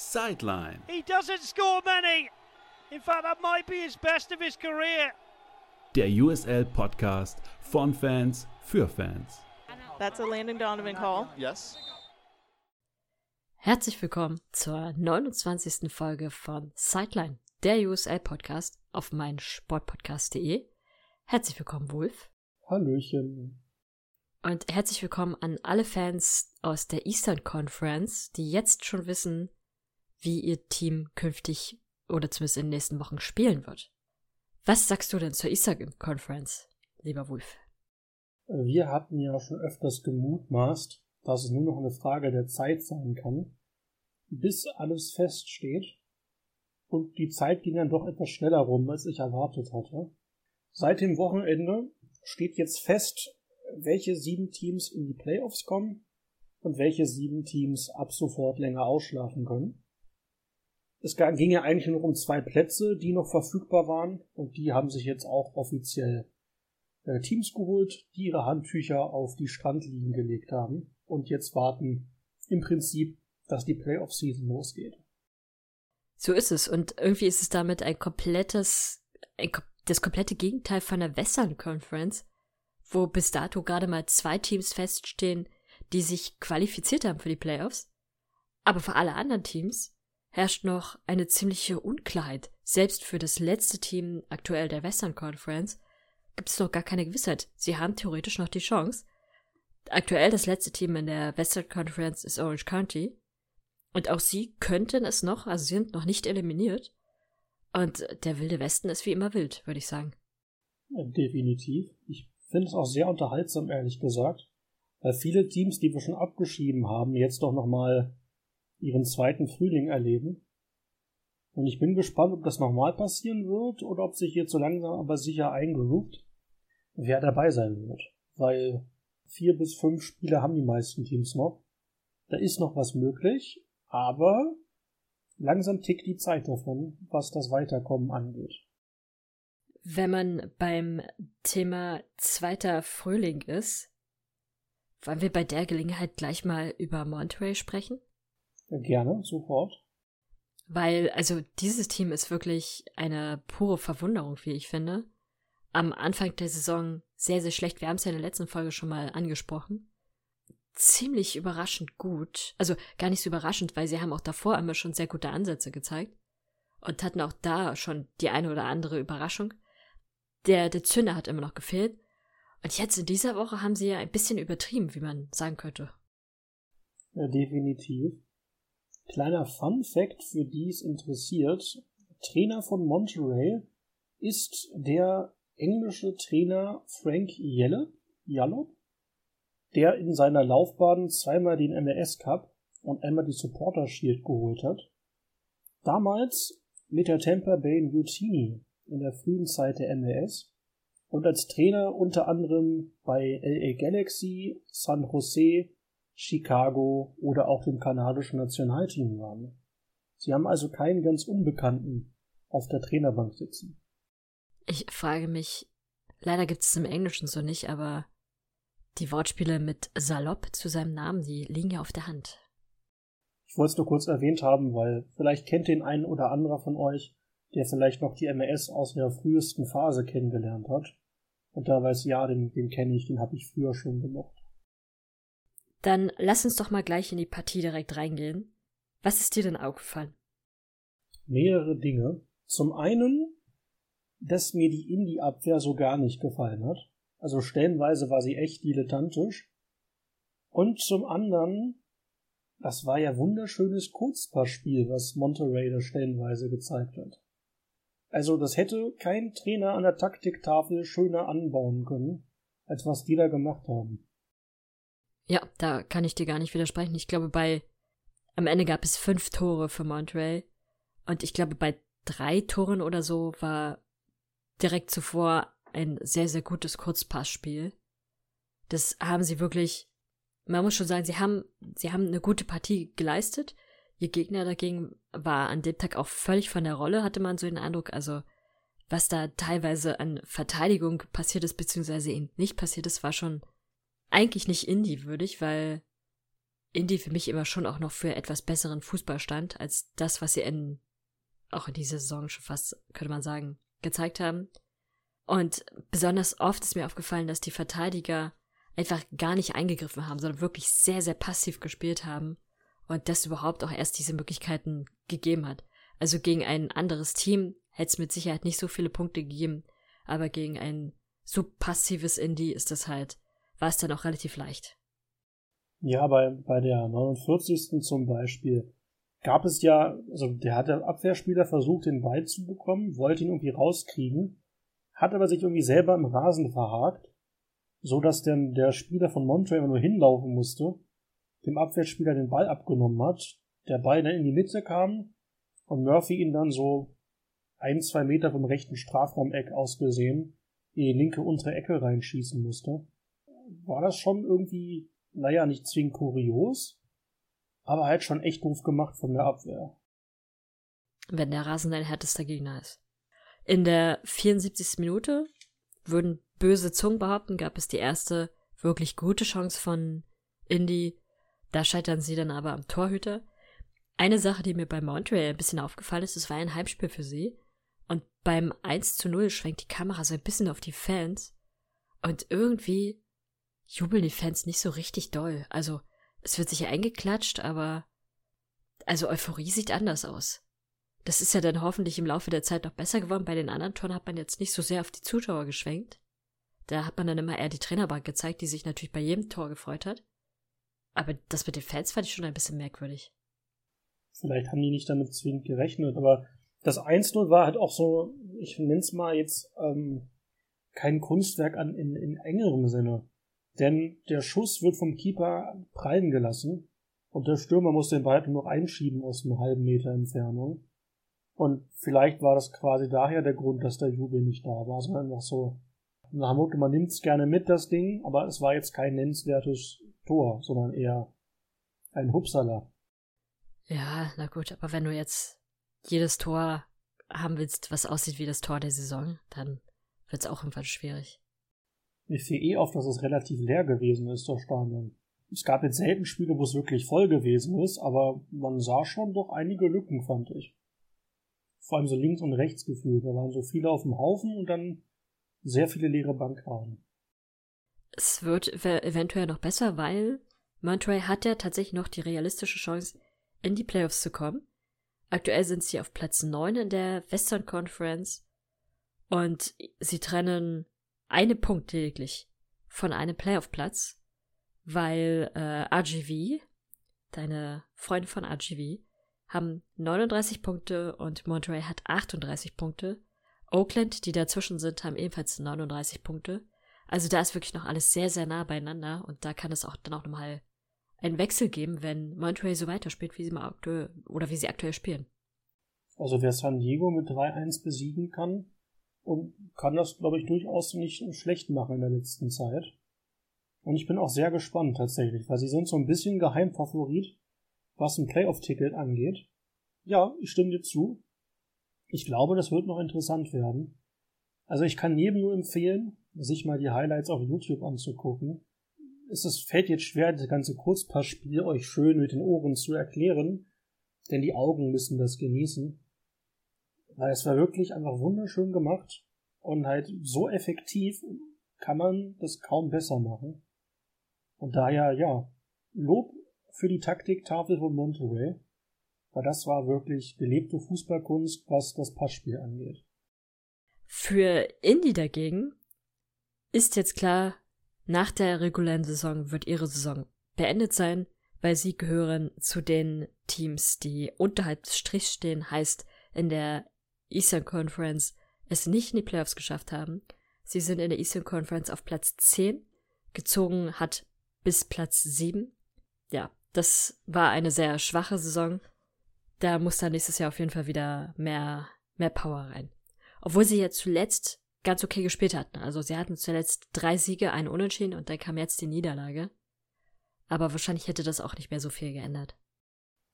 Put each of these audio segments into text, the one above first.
Sideline. He doesn't score many. In fact, that might be his best of his career. Der USL Podcast von Fans für Fans. That's a Landon Donovan call. Yes. Herzlich willkommen zur 29. Folge von Sideline, der USL Podcast auf meinsportpodcast.de. Herzlich willkommen, Wolf. Hallöchen. Und herzlich willkommen an alle Fans aus der Eastern Conference, die jetzt schon wissen, wie ihr Team künftig oder zumindest in den nächsten Wochen spielen wird. Was sagst du denn zur Eastern Conference, lieber Wolf? Wir hatten ja schon öfters gemutmaßt, dass es nur noch eine Frage der Zeit sein kann, bis alles feststeht. Und die Zeit ging dann doch etwas schneller rum, als ich erwartet hatte. Seit dem Wochenende steht jetzt fest, welche sieben Teams in die Playoffs kommen und welche sieben Teams ab sofort länger ausschlafen können. Es ging ja eigentlich nur um zwei Plätze, die noch verfügbar waren und die haben sich jetzt auch offiziell äh, Teams geholt, die ihre Handtücher auf die Strandliegen gelegt haben und jetzt warten im Prinzip, dass die Playoff-Season losgeht. So ist es und irgendwie ist es damit ein komplettes, ein, das komplette Gegenteil von der Western Conference, wo bis dato gerade mal zwei Teams feststehen, die sich qualifiziert haben für die Playoffs. Aber für alle anderen Teams herrscht noch eine ziemliche Unklarheit. Selbst für das letzte Team aktuell der Western Conference gibt es noch gar keine Gewissheit. Sie haben theoretisch noch die Chance. Aktuell das letzte Team in der Western Conference ist Orange County. Und auch sie könnten es noch, also sie sind noch nicht eliminiert. Und der wilde Westen ist wie immer wild, würde ich sagen. Definitiv. Ich finde es auch sehr unterhaltsam, ehrlich gesagt. Weil viele Teams, die wir schon abgeschrieben haben, jetzt doch nochmal ihren zweiten Frühling erleben. Und ich bin gespannt, ob das nochmal passieren wird oder ob sich jetzt so langsam aber sicher eingeruft, wer dabei sein wird. Weil vier bis fünf Spiele haben die meisten Teams noch. Da ist noch was möglich, aber langsam tickt die Zeit davon, was das Weiterkommen angeht. Wenn man beim Thema zweiter Frühling ist, wollen wir bei der Gelegenheit gleich mal über Monterey sprechen? Gerne, sofort. Weil, also dieses Team ist wirklich eine pure Verwunderung, wie ich finde. Am Anfang der Saison sehr, sehr schlecht. Wir haben es ja in der letzten Folge schon mal angesprochen. Ziemlich überraschend gut. Also gar nicht so überraschend, weil sie haben auch davor immer schon sehr gute Ansätze gezeigt. Und hatten auch da schon die eine oder andere Überraschung. Der, der Zünder hat immer noch gefehlt. Und jetzt in dieser Woche haben sie ja ein bisschen übertrieben, wie man sagen könnte. Ja, definitiv. Kleiner Fun Fact für die es interessiert. Trainer von Monterey ist der englische Trainer Frank Yelle, Yallop, der in seiner Laufbahn zweimal den MLS Cup und einmal die Supporter Shield geholt hat. Damals mit der Tampa Bay Mutiny in der frühen Zeit der MLS und als Trainer unter anderem bei LA Galaxy, San Jose, Chicago oder auch dem kanadischen Nationalteam waren. Sie haben also keinen ganz Unbekannten auf der Trainerbank sitzen. Ich frage mich, leider gibt es im Englischen so nicht, aber die Wortspiele mit salopp zu seinem Namen, die liegen ja auf der Hand. Ich wollte es nur kurz erwähnt haben, weil vielleicht kennt den einen oder anderer von euch, der vielleicht noch die MLS aus der frühesten Phase kennengelernt hat. Und da weiß ja, den, den kenne ich, den habe ich früher schon gemocht. Dann lass uns doch mal gleich in die Partie direkt reingehen. Was ist dir denn aufgefallen? Mehrere Dinge. Zum einen, dass mir die Indie-Abwehr so gar nicht gefallen hat. Also stellenweise war sie echt dilettantisch. Und zum anderen, das war ja wunderschönes Kurzpassspiel, was Monterey da stellenweise gezeigt hat. Also das hätte kein Trainer an der Taktiktafel schöner anbauen können, als was die da gemacht haben. Ja, da kann ich dir gar nicht widersprechen. Ich glaube, bei am Ende gab es fünf Tore für Montreal und ich glaube, bei drei Toren oder so war direkt zuvor ein sehr, sehr gutes Kurzpassspiel. Das haben sie wirklich, man muss schon sagen, sie haben, sie haben eine gute Partie geleistet. Ihr Gegner dagegen war an dem Tag auch völlig von der Rolle, hatte man so den Eindruck. Also, was da teilweise an Verteidigung passiert ist, beziehungsweise eben nicht passiert ist, war schon eigentlich nicht Indie-würdig, weil Indy für mich immer schon auch noch für etwas besseren Fußball stand, als das, was sie in, auch in dieser Saison schon fast, könnte man sagen, gezeigt haben. Und besonders oft ist mir aufgefallen, dass die Verteidiger einfach gar nicht eingegriffen haben, sondern wirklich sehr, sehr passiv gespielt haben und das überhaupt auch erst diese Möglichkeiten gegeben hat. Also gegen ein anderes Team hätte es mit Sicherheit nicht so viele Punkte gegeben, aber gegen ein so passives Indie ist das halt, war es dann auch relativ leicht. Ja, bei, bei der 49. zum Beispiel gab es ja, also der hat der Abwehrspieler versucht, den Ball zu bekommen, wollte ihn irgendwie rauskriegen, hat aber sich irgendwie selber im Rasen verhakt, so dass dann der Spieler von immer nur hinlaufen musste, dem Abwehrspieler den Ball abgenommen hat, der Ball dann in die Mitte kam und Murphy ihn dann so ein, zwei Meter vom rechten Strafraumeck aus gesehen in die linke untere Ecke reinschießen musste. War das schon irgendwie, naja, nicht zwingend kurios, aber halt schon echt doof gemacht von der Abwehr. Wenn der Rasen dein härtester Gegner ist. In der 74. Minute würden böse Zungen behaupten, gab es die erste wirklich gute Chance von Indy. Da scheitern sie dann aber am Torhüter. Eine Sache, die mir bei Montreal ein bisschen aufgefallen ist, es war ein Heimspiel für sie. Und beim 1 zu 0 schwenkt die Kamera so ein bisschen auf die Fans. Und irgendwie jubeln die Fans nicht so richtig doll. Also, es wird sich eingeklatscht, aber also Euphorie sieht anders aus. Das ist ja dann hoffentlich im Laufe der Zeit noch besser geworden. Bei den anderen Toren hat man jetzt nicht so sehr auf die Zuschauer geschwenkt. Da hat man dann immer eher die Trainerbank gezeigt, die sich natürlich bei jedem Tor gefreut hat. Aber das mit den Fans fand ich schon ein bisschen merkwürdig. Vielleicht haben die nicht damit zwingend gerechnet, aber das 1-0 war halt auch so, ich nenn's mal jetzt, ähm, kein Kunstwerk an, in, in engerem Sinne. Denn der Schuss wird vom Keeper prallen gelassen und der Stürmer muss den Ball nur einschieben aus einem halben Meter Entfernung. Und vielleicht war das quasi daher der Grund, dass der Jubel nicht da war, sondern einfach so, nach Motto, man nimmt's gerne mit, das Ding, aber es war jetzt kein nennenswertes Tor, sondern eher ein Hupsala. Ja, na gut, aber wenn du jetzt jedes Tor haben willst, was aussieht wie das Tor der Saison, dann wird's auch irgendwann schwierig. Mir fiel eh auf, dass es relativ leer gewesen ist, das Stadion. Es gab jetzt selten Spiele, wo es wirklich voll gewesen ist, aber man sah schon doch einige Lücken, fand ich. Vor allem so links und rechts gefühlt. Da waren so viele auf dem Haufen und dann sehr viele leere Bankreihen. Es wird eventuell noch besser, weil Monterey hat ja tatsächlich noch die realistische Chance, in die Playoffs zu kommen. Aktuell sind sie auf Platz 9 in der Western Conference und sie trennen eine Punkt lediglich von einem Playoff-Platz, weil äh, RGV, deine Freunde von RGV, haben 39 Punkte und Monterey hat 38 Punkte. Oakland, die dazwischen sind, haben ebenfalls 39 Punkte. Also da ist wirklich noch alles sehr, sehr nah beieinander und da kann es auch dann auch nochmal einen Wechsel geben, wenn Monterey so weiterspielt, wie sie mal aktuell oder wie sie aktuell spielen. Also wer San Diego mit 3-1 besiegen kann und kann das, glaube ich, durchaus nicht schlecht machen in der letzten Zeit. Und ich bin auch sehr gespannt tatsächlich, weil sie sind so ein bisschen Geheimfavorit, was ein Playoff-Ticket angeht. Ja, ich stimme dir zu. Ich glaube, das wird noch interessant werden. Also ich kann jedem nur empfehlen, sich mal die Highlights auf YouTube anzugucken ist es fällt jetzt schwer, das ganze Kurzpassspiel euch schön mit den Ohren zu erklären, denn die Augen müssen das genießen. Weil es war wirklich einfach wunderschön gemacht und halt so effektiv kann man das kaum besser machen. Und daher, ja, Lob für die Taktiktafel von Monterey, weil das war wirklich gelebte Fußballkunst, was das Passspiel angeht. Für Indy dagegen ist jetzt klar, nach der regulären Saison wird ihre Saison beendet sein, weil sie gehören zu den Teams, die unterhalb des Strichs stehen, heißt in der Eastern Conference es nicht in die Playoffs geschafft haben. Sie sind in der Eastern Conference auf Platz 10, gezogen hat bis Platz 7. Ja, das war eine sehr schwache Saison. Da muss dann nächstes Jahr auf jeden Fall wieder mehr, mehr Power rein. Obwohl sie jetzt zuletzt ganz okay gespielt hatten. Also sie hatten zuletzt drei Siege, einen Unentschieden und dann kam jetzt die Niederlage. Aber wahrscheinlich hätte das auch nicht mehr so viel geändert.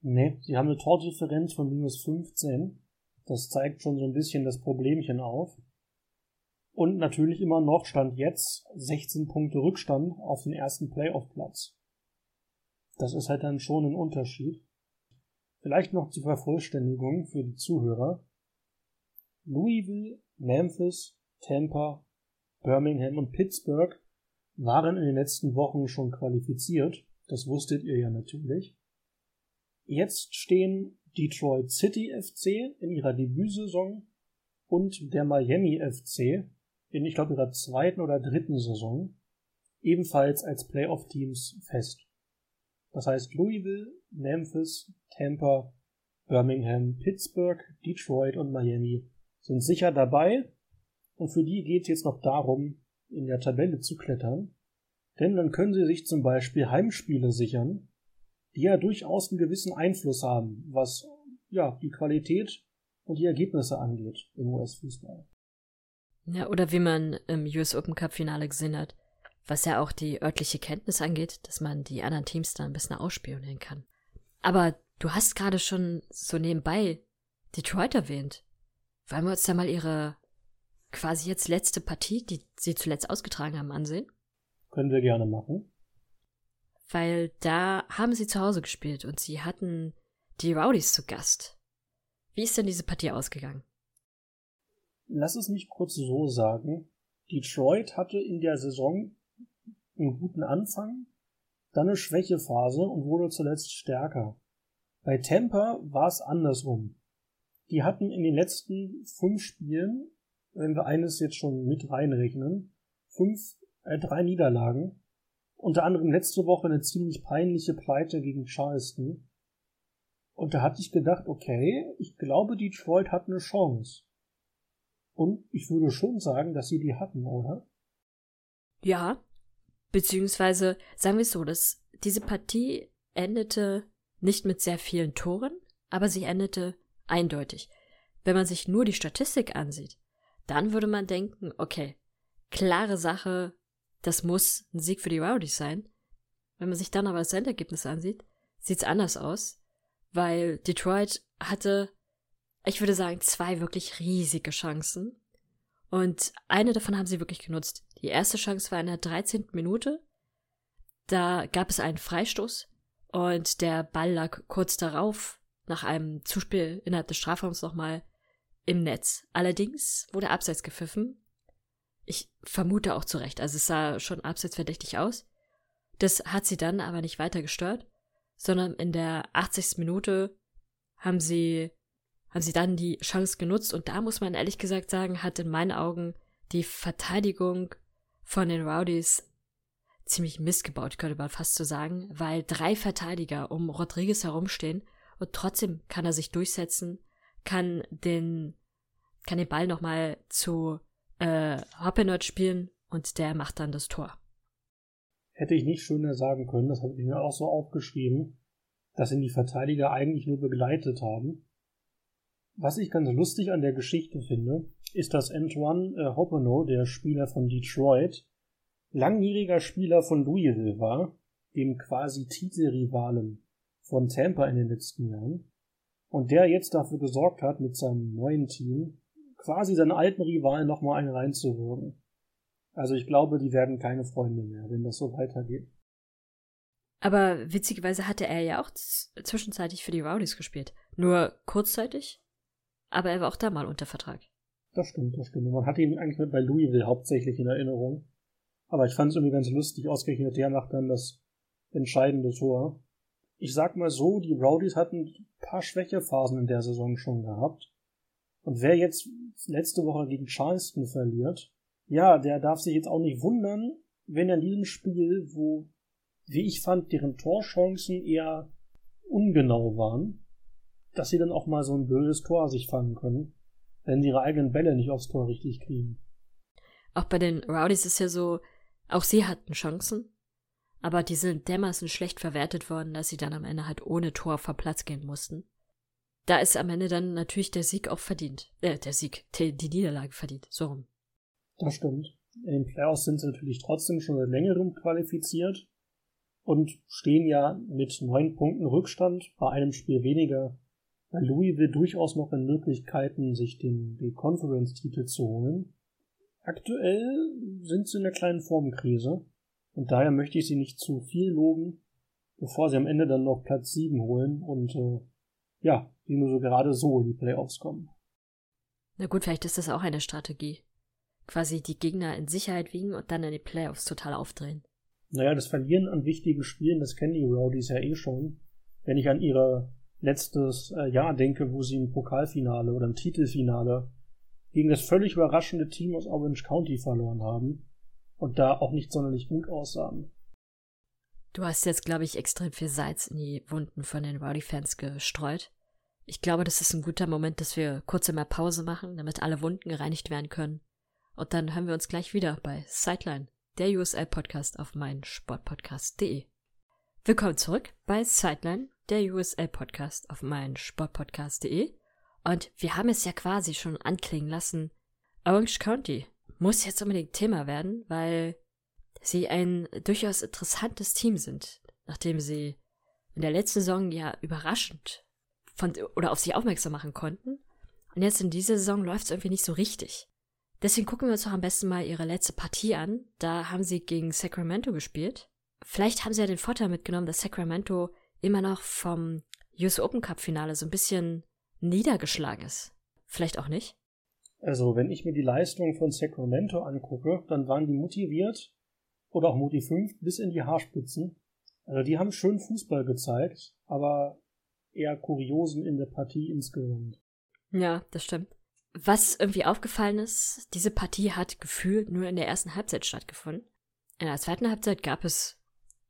Nee, sie haben eine Tordifferenz von minus 15. Das zeigt schon so ein bisschen das Problemchen auf. Und natürlich immer noch stand jetzt 16 Punkte Rückstand auf den ersten Playoff-Platz. Das ist halt dann schon ein Unterschied. Vielleicht noch zur Vervollständigung für die Zuhörer. Louisville, Memphis, Tampa, Birmingham und Pittsburgh waren in den letzten Wochen schon qualifiziert. Das wusstet ihr ja natürlich. Jetzt stehen Detroit City FC in ihrer Debütsaison und der Miami FC in, ich glaube, ihrer zweiten oder dritten Saison ebenfalls als Playoff-Teams fest. Das heißt Louisville, Memphis, Tampa, Birmingham, Pittsburgh, Detroit und Miami sind sicher dabei. Und für die geht es jetzt noch darum, in der Tabelle zu klettern, denn dann können sie sich zum Beispiel Heimspiele sichern, die ja durchaus einen gewissen Einfluss haben, was ja die Qualität und die Ergebnisse angeht im US-Fußball. Ja, oder wie man im US Open Cup Finale gesehen hat, was ja auch die örtliche Kenntnis angeht, dass man die anderen Teams dann ein bisschen ausspionieren kann. Aber du hast gerade schon so nebenbei Detroit erwähnt. Wollen wir uns da mal ihre quasi jetzt letzte Partie, die sie zuletzt ausgetragen haben, ansehen? Können wir gerne machen. Weil da haben sie zu Hause gespielt und sie hatten die Rowdies zu Gast. Wie ist denn diese Partie ausgegangen? Lass es mich kurz so sagen. Detroit hatte in der Saison einen guten Anfang, dann eine Schwächephase und wurde zuletzt stärker. Bei Tampa war es andersrum. Die hatten in den letzten fünf Spielen, wenn wir eines jetzt schon mit reinrechnen, fünf, äh, drei Niederlagen. Unter anderem letzte Woche eine ziemlich peinliche Pleite gegen Charleston. Und da hatte ich gedacht, okay, ich glaube, Detroit hat eine Chance. Und ich würde schon sagen, dass sie die hatten, oder? Ja, beziehungsweise sagen wir es so, dass diese Partie endete nicht mit sehr vielen Toren, aber sie endete eindeutig. Wenn man sich nur die Statistik ansieht, dann würde man denken, okay, klare Sache, das muss ein Sieg für die Rowdies sein. Wenn man sich dann aber das Endergebnis ansieht, sieht's anders aus, weil Detroit hatte ich würde sagen, zwei wirklich riesige Chancen. Und eine davon haben sie wirklich genutzt. Die erste Chance war in der 13. Minute. Da gab es einen Freistoß und der Ball lag kurz darauf, nach einem Zuspiel innerhalb des Strafraums nochmal im Netz. Allerdings wurde abseits gepfiffen. Ich vermute auch zu Recht. Also es sah schon abseits verdächtig aus. Das hat sie dann aber nicht weiter gestört, sondern in der 80. Minute haben sie haben sie dann die Chance genutzt und da muss man ehrlich gesagt sagen, hat in meinen Augen die Verteidigung von den Rowdies ziemlich missgebaut, könnte man fast so sagen, weil drei Verteidiger um Rodriguez herumstehen und trotzdem kann er sich durchsetzen, kann den, kann den Ball nochmal zu äh, Hoppenot spielen und der macht dann das Tor. Hätte ich nicht schöner sagen können, das habe ich mir auch so aufgeschrieben, dass ihn die Verteidiger eigentlich nur begleitet haben was ich ganz lustig an der Geschichte finde, ist, dass Antoine äh, Hopperno, der Spieler von Detroit, langjähriger Spieler von Louisville war, dem quasi Titelrivalen von Tampa in den letzten Jahren, und der jetzt dafür gesorgt hat, mit seinem neuen Team quasi seinen alten Rivalen nochmal einen reinzuwirken. Also ich glaube, die werden keine Freunde mehr, wenn das so weitergeht. Aber witzigerweise hatte er ja auch zwischenzeitlich für die Rowdies gespielt. Nur kurzzeitig aber er war auch da mal unter Vertrag. Das stimmt, das stimmt. Man hatte ihn eigentlich bei Louisville hauptsächlich in Erinnerung. Aber ich fand es irgendwie ganz lustig, ausgerechnet der macht dann das entscheidende Tor. Ich sag mal so, die Rowdies hatten ein paar Schwächephasen in der Saison schon gehabt. Und wer jetzt letzte Woche gegen Charleston verliert, ja, der darf sich jetzt auch nicht wundern, wenn er in diesem Spiel, wo, wie ich fand, deren Torchancen eher ungenau waren, dass sie dann auch mal so ein blödes Tor sich fangen können, wenn sie ihre eigenen Bälle nicht aufs Tor richtig kriegen. Auch bei den Rowdies ist ja so, auch sie hatten Chancen, aber die sind dermaßen schlecht verwertet worden, dass sie dann am Ende halt ohne Tor vor Platz gehen mussten. Da ist am Ende dann natürlich der Sieg auch verdient. Äh, der Sieg, die, Niederlage verdient. So rum. Das stimmt. In den Playoffs sind sie natürlich trotzdem schon seit längerem qualifiziert und stehen ja mit neun Punkten Rückstand bei einem Spiel weniger bei Louisville durchaus noch in Möglichkeiten, sich den, den Conference-Titel zu holen. Aktuell sind sie in einer kleinen Formkrise und daher möchte ich sie nicht zu viel loben. bevor sie am Ende dann noch Platz 7 holen und äh, ja, die nur so gerade so in die Playoffs kommen. Na gut, vielleicht ist das auch eine Strategie. Quasi die Gegner in Sicherheit wiegen und dann in die Playoffs total aufdrehen. Naja, das Verlieren an wichtigen Spielen, das kennen die Rowdies ja eh schon. Wenn ich an ihre letztes äh, Jahr denke, wo sie im Pokalfinale oder im Titelfinale gegen das völlig überraschende Team aus Orange County verloren haben und da auch nicht sonderlich gut aussahen. Du hast jetzt, glaube ich, extrem viel Salz in die Wunden von den Rowdy-Fans gestreut. Ich glaube, das ist ein guter Moment, dass wir kurz einmal Pause machen, damit alle Wunden gereinigt werden können. Und dann hören wir uns gleich wieder bei Sideline, der USL-Podcast auf meinsportpodcast.de. Willkommen zurück bei Sideline, der USL-Podcast auf meinsportpodcast.de. Und wir haben es ja quasi schon anklingen lassen. Orange County muss jetzt unbedingt Thema werden, weil sie ein durchaus interessantes Team sind, nachdem sie in der letzten Saison ja überraschend von, oder auf sie aufmerksam machen konnten. Und jetzt in dieser Saison läuft es irgendwie nicht so richtig. Deswegen gucken wir uns doch am besten mal ihre letzte Partie an. Da haben sie gegen Sacramento gespielt. Vielleicht haben sie ja den Vorteil mitgenommen, dass Sacramento immer noch vom US Open Cup Finale so ein bisschen niedergeschlagen ist. Vielleicht auch nicht. Also, wenn ich mir die Leistung von Sacramento angucke, dann waren die motiviert oder auch Motiv 5 bis in die Haarspitzen. Also, die haben schön Fußball gezeigt, aber eher Kuriosen in der Partie insgesamt. Ja, das stimmt. Was irgendwie aufgefallen ist, diese Partie hat gefühlt nur in der ersten Halbzeit stattgefunden. In der zweiten Halbzeit gab es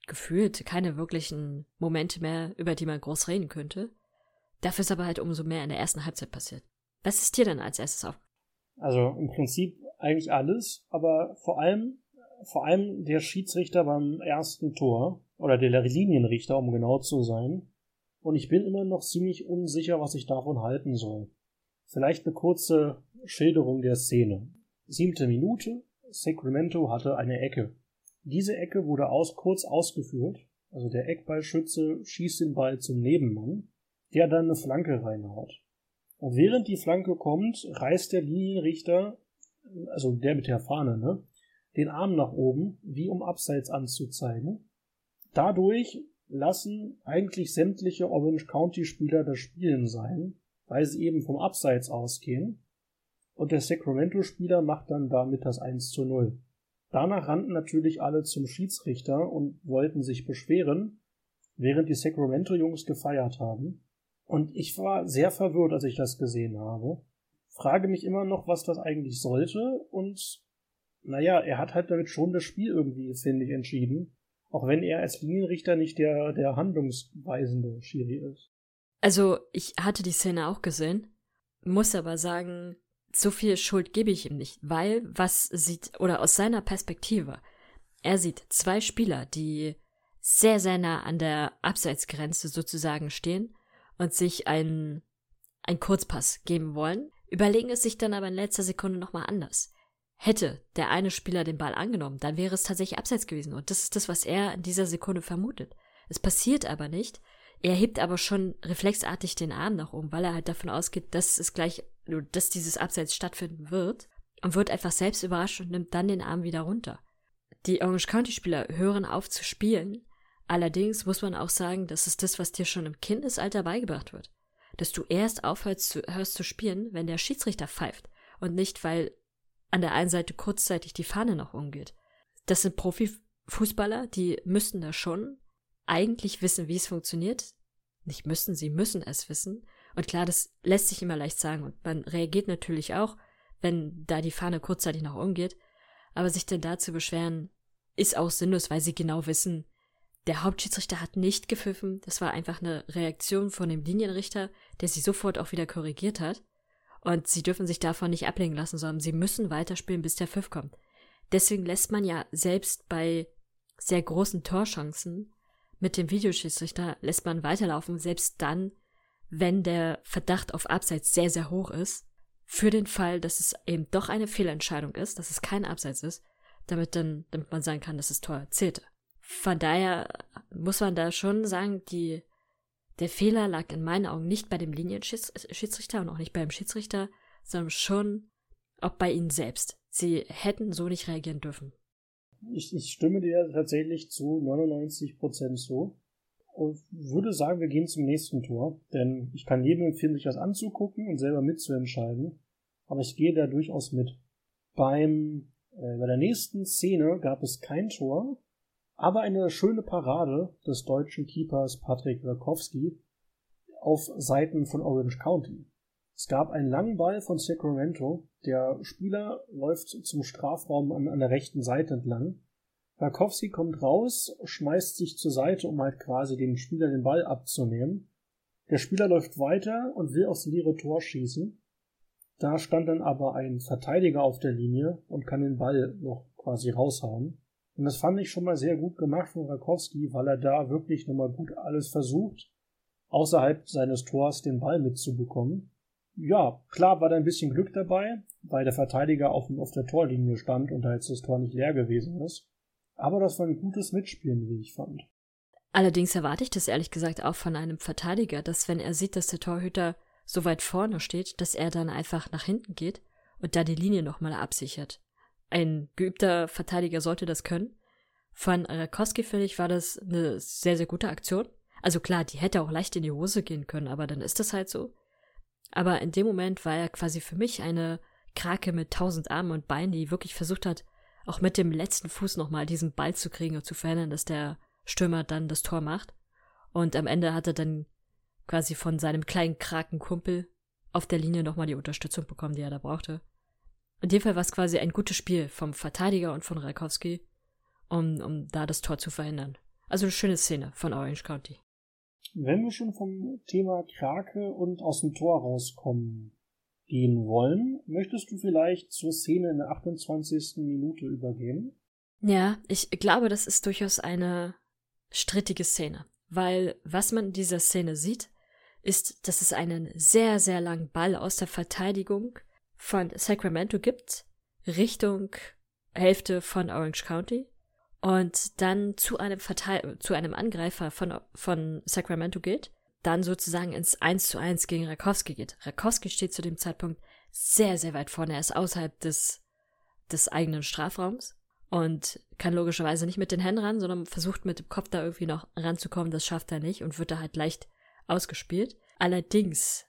gefühlt keine wirklichen Momente mehr, über die man groß reden könnte. Dafür ist aber halt umso mehr in der ersten Halbzeit passiert. Was ist dir denn als erstes auf? Also im Prinzip eigentlich alles, aber vor allem, vor allem der Schiedsrichter beim ersten Tor oder der Linienrichter, um genau zu sein, und ich bin immer noch ziemlich unsicher, was ich davon halten soll. Vielleicht eine kurze Schilderung der Szene. Siebte Minute, Sacramento hatte eine Ecke. Diese Ecke wurde aus, kurz ausgeführt, also der Eckballschütze schießt den Ball zum Nebenmann, der dann eine Flanke reinhaut. Und während die Flanke kommt, reißt der Linienrichter, also der mit der Fahne, ne, den Arm nach oben, wie um Abseits anzuzeigen. Dadurch lassen eigentlich sämtliche Orange County Spieler das Spielen sein, weil sie eben vom Abseits ausgehen. Und der Sacramento Spieler macht dann damit das 1 zu 0. Danach rannten natürlich alle zum Schiedsrichter und wollten sich beschweren, während die Sacramento Jungs gefeiert haben. Und ich war sehr verwirrt, als ich das gesehen habe. Frage mich immer noch, was das eigentlich sollte und naja, er hat halt damit schon das Spiel irgendwie, finde ich, entschieden. Auch wenn er als Linienrichter nicht der, der handlungsweisende Schiri ist. Also, ich hatte die Szene auch gesehen, muss aber sagen, so viel Schuld gebe ich ihm nicht, weil was sieht, oder aus seiner Perspektive, er sieht zwei Spieler, die sehr, sehr nah an der Abseitsgrenze sozusagen stehen und sich einen Kurzpass geben wollen, überlegen es sich dann aber in letzter Sekunde nochmal anders. Hätte der eine Spieler den Ball angenommen, dann wäre es tatsächlich abseits gewesen. Und das ist das, was er in dieser Sekunde vermutet. Es passiert aber nicht. Er hebt aber schon reflexartig den Arm nach oben, weil er halt davon ausgeht, dass es gleich, dass dieses Abseits stattfinden wird und wird einfach selbst überrascht und nimmt dann den Arm wieder runter. Die Orange County Spieler hören auf zu spielen. Allerdings muss man auch sagen, das ist das, was dir schon im Kindesalter beigebracht wird. Dass du erst aufhörst zu, hörst zu spielen, wenn der Schiedsrichter pfeift und nicht, weil an der einen Seite kurzzeitig die Fahne noch umgeht. Das sind Profifußballer, die müssten da schon eigentlich wissen, wie es funktioniert. Nicht müssen, sie müssen es wissen. Und klar, das lässt sich immer leicht sagen und man reagiert natürlich auch, wenn da die Fahne kurzzeitig noch umgeht. Aber sich denn da zu beschweren, ist auch sinnlos, weil sie genau wissen, der Hauptschiedsrichter hat nicht gepfiffen. Das war einfach eine Reaktion von dem Linienrichter, der sie sofort auch wieder korrigiert hat. Und sie dürfen sich davon nicht ablenken lassen, sondern sie müssen weiterspielen, bis der Pfiff kommt. Deswegen lässt man ja selbst bei sehr großen Torchancen mit dem Videoschiedsrichter lässt man weiterlaufen, selbst dann, wenn der Verdacht auf Abseits sehr, sehr hoch ist. Für den Fall, dass es eben doch eine Fehlentscheidung ist, dass es kein Abseits ist, damit dann, damit man sagen kann, dass das Tor zählte. Von daher muss man da schon sagen, die der Fehler lag in meinen Augen nicht bei dem Linienschiedsrichter und auch nicht beim Schiedsrichter, sondern schon auch bei ihnen selbst. Sie hätten so nicht reagieren dürfen. Ich, ich stimme dir tatsächlich zu 99% zu. und würde sagen, wir gehen zum nächsten Tor, denn ich kann jedem empfehlen, sich das anzugucken und selber mitzuentscheiden, aber ich gehe da durchaus mit. Beim, äh, bei der nächsten Szene gab es kein Tor, aber eine schöne Parade des deutschen Keepers Patrick Rakowski auf Seiten von Orange County. Es gab einen langen Ball von Sacramento. Der Spieler läuft zum Strafraum an, an der rechten Seite entlang. Rakowski kommt raus, schmeißt sich zur Seite, um halt quasi dem Spieler den Ball abzunehmen. Der Spieler läuft weiter und will aufs leere Tor schießen. Da stand dann aber ein Verteidiger auf der Linie und kann den Ball noch quasi raushauen. Und das fand ich schon mal sehr gut gemacht von Rakowski, weil er da wirklich nochmal gut alles versucht, außerhalb seines Tors den Ball mitzubekommen. Ja, klar war da ein bisschen Glück dabei, weil der Verteidiger auf, auf der Torlinie stand und da jetzt das Tor nicht leer gewesen ist. Aber das war ein gutes Mitspielen, wie ich fand. Allerdings erwarte ich das ehrlich gesagt auch von einem Verteidiger, dass wenn er sieht, dass der Torhüter so weit vorne steht, dass er dann einfach nach hinten geht und da die Linie nochmal absichert. Ein geübter Verteidiger sollte das können. Von Rakowski, finde ich, war das eine sehr, sehr gute Aktion. Also klar, die hätte auch leicht in die Hose gehen können, aber dann ist das halt so. Aber in dem Moment war er quasi für mich eine Krake mit tausend Armen und Beinen, die wirklich versucht hat, auch mit dem letzten Fuß nochmal diesen Ball zu kriegen und zu verhindern, dass der Stürmer dann das Tor macht. Und am Ende hat er dann quasi von seinem kleinen Krakenkumpel auf der Linie nochmal die Unterstützung bekommen, die er da brauchte. In dem Fall war es quasi ein gutes Spiel vom Verteidiger und von Rakowski, um, um da das Tor zu verhindern. Also eine schöne Szene von Orange County. Wenn wir schon vom Thema Krake und aus dem Tor rauskommen gehen wollen, möchtest du vielleicht zur Szene in der 28. Minute übergehen? Ja, ich glaube, das ist durchaus eine strittige Szene, weil was man in dieser Szene sieht, ist, dass es einen sehr, sehr langen Ball aus der Verteidigung von Sacramento gibt, Richtung Hälfte von Orange County und dann zu einem Verteil zu einem Angreifer von, von Sacramento geht, dann sozusagen ins 1 zu 1 gegen Rakowski geht. Rakowski steht zu dem Zeitpunkt sehr, sehr weit vorne. Er ist außerhalb des, des eigenen Strafraums und kann logischerweise nicht mit den Händen ran, sondern versucht mit dem Kopf da irgendwie noch ranzukommen. Das schafft er nicht und wird da halt leicht ausgespielt. Allerdings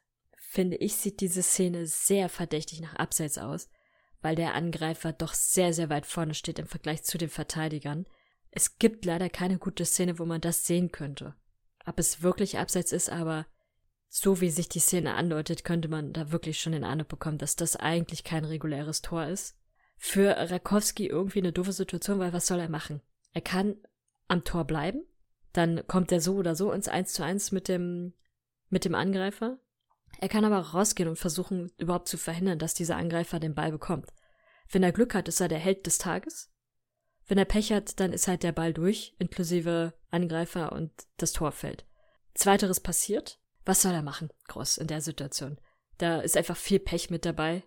finde ich, sieht diese Szene sehr verdächtig nach Abseits aus, weil der Angreifer doch sehr, sehr weit vorne steht im Vergleich zu den Verteidigern. Es gibt leider keine gute Szene, wo man das sehen könnte. Ob es wirklich Abseits ist, aber so wie sich die Szene andeutet, könnte man da wirklich schon den Eindruck bekommen, dass das eigentlich kein reguläres Tor ist. Für Rakowski irgendwie eine doofe Situation, weil was soll er machen? Er kann am Tor bleiben, dann kommt er so oder so ins 1 zu 1 mit dem, mit dem Angreifer. Er kann aber rausgehen und versuchen, überhaupt zu verhindern, dass dieser Angreifer den Ball bekommt. Wenn er Glück hat, ist er der Held des Tages. Wenn er Pech hat, dann ist halt der Ball durch, inklusive Angreifer und das Tor fällt. Zweiteres passiert. Was soll er machen, Gross, in der Situation? Da ist einfach viel Pech mit dabei.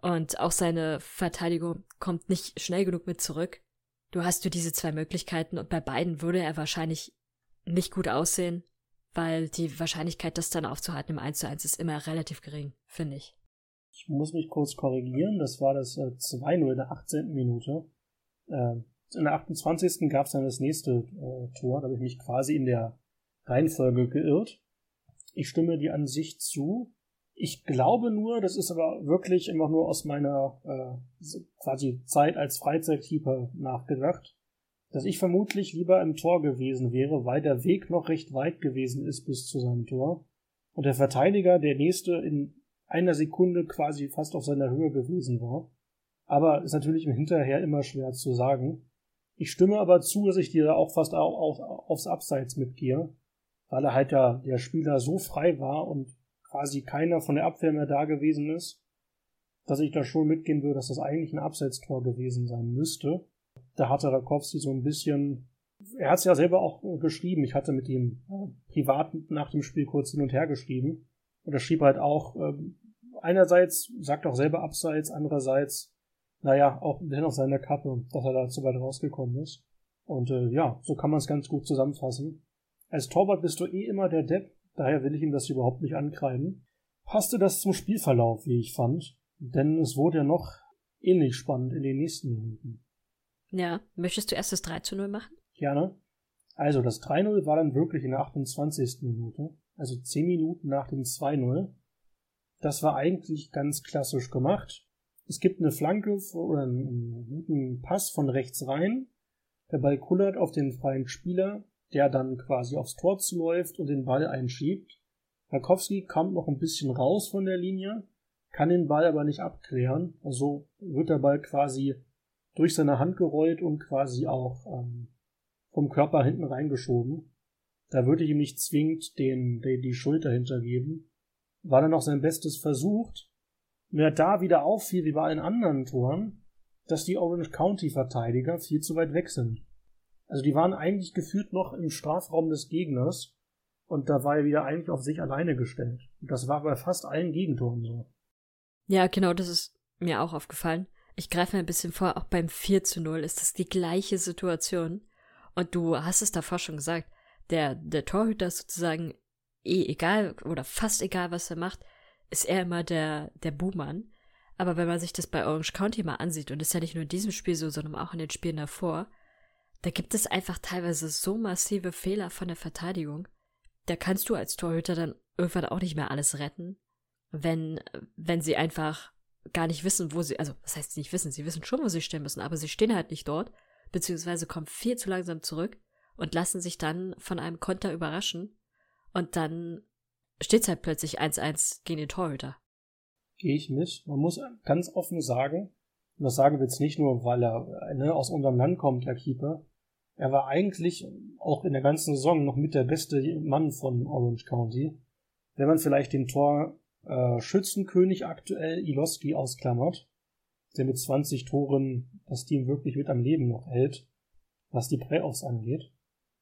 Und auch seine Verteidigung kommt nicht schnell genug mit zurück. Du hast du diese zwei Möglichkeiten und bei beiden würde er wahrscheinlich nicht gut aussehen weil die Wahrscheinlichkeit, das dann aufzuhalten im 1 zu 1 ist immer relativ gering, finde ich. Ich muss mich kurz korrigieren, das war das äh, 2-0 in der 18. Minute. Äh, in der 28. gab es dann das nächste äh, Tor, da habe ich mich quasi in der Reihenfolge geirrt. Ich stimme die an sich zu. Ich glaube nur, das ist aber wirklich einfach nur aus meiner äh, quasi Zeit als Freizeitkeeper nachgedacht dass ich vermutlich lieber im Tor gewesen wäre, weil der Weg noch recht weit gewesen ist bis zu seinem Tor. Und der Verteidiger, der nächste, in einer Sekunde quasi fast auf seiner Höhe gewesen war. Aber ist natürlich im Hinterher immer schwer zu sagen. Ich stimme aber zu, dass ich dir da auch fast auch, auch aufs Abseits mitgehe, weil er halt da der Spieler so frei war und quasi keiner von der Abwehr mehr da gewesen ist, dass ich da schon mitgehen würde, dass das eigentlich ein Abseitstor gewesen sein müsste da hatte Rakowski so ein bisschen, er hat es ja selber auch geschrieben, ich hatte mit ihm äh, privat nach dem Spiel kurz hin und her geschrieben und er schrieb halt auch, äh, einerseits sagt auch selber abseits, andererseits, naja, auch auf seiner Kappe, dass er da zu weit rausgekommen ist. Und äh, ja, so kann man es ganz gut zusammenfassen. Als Torwart bist du eh immer der Depp, daher will ich ihm das überhaupt nicht ankreiden. Passte das zum Spielverlauf, wie ich fand, denn es wurde ja noch ähnlich spannend in den nächsten Minuten. Ja, möchtest du erst das 3 zu 0 machen? Gerne. Also das 3-0 war dann wirklich in der 28. Minute, also 10 Minuten nach dem 2-0. Das war eigentlich ganz klassisch gemacht. Es gibt eine Flanke oder einen guten Pass von rechts rein. Der Ball kullert auf den freien Spieler, der dann quasi aufs Tor zuläuft und den Ball einschiebt. Rakowski kommt noch ein bisschen raus von der Linie, kann den Ball aber nicht abklären. Also wird der Ball quasi durch seine Hand gerollt und quasi auch ähm, vom Körper hinten reingeschoben. Da würde ich ihm nicht zwingend den, den, die Schulter hintergeben. War dann noch sein Bestes versucht. Mir da wieder auffiel, wie bei allen anderen Toren, dass die Orange County Verteidiger viel zu weit weg sind. Also die waren eigentlich gefühlt noch im Strafraum des Gegners und da war er wieder eigentlich auf sich alleine gestellt. Und das war bei fast allen Gegentoren so. Ja, genau, das ist mir auch aufgefallen. Ich greife mir ein bisschen vor, auch beim 4 zu 0 ist das die gleiche Situation. Und du hast es davor schon gesagt, der, der Torhüter ist sozusagen eh egal oder fast egal, was er macht, ist er immer der, der Buhmann. Aber wenn man sich das bei Orange County mal ansieht, und das ist ja nicht nur in diesem Spiel so, sondern auch in den Spielen davor, da gibt es einfach teilweise so massive Fehler von der Verteidigung. Da kannst du als Torhüter dann irgendwann auch nicht mehr alles retten, wenn, wenn sie einfach gar nicht wissen, wo sie, also was heißt sie nicht wissen, sie wissen schon, wo sie stehen müssen, aber sie stehen halt nicht dort beziehungsweise kommen viel zu langsam zurück und lassen sich dann von einem Konter überraschen und dann steht es halt plötzlich 1-1 gegen den Torhüter. Gehe ich mit. Man muss ganz offen sagen, und das sagen wir jetzt nicht nur, weil er ne, aus unserem Land kommt, der Keeper, er war eigentlich auch in der ganzen Saison noch mit der beste Mann von Orange County. Wenn man vielleicht den Torschützenkönig äh, aktuell Iloski ausklammert, der mit 20 Toren das Team wirklich mit am Leben noch hält, was die Playoffs angeht.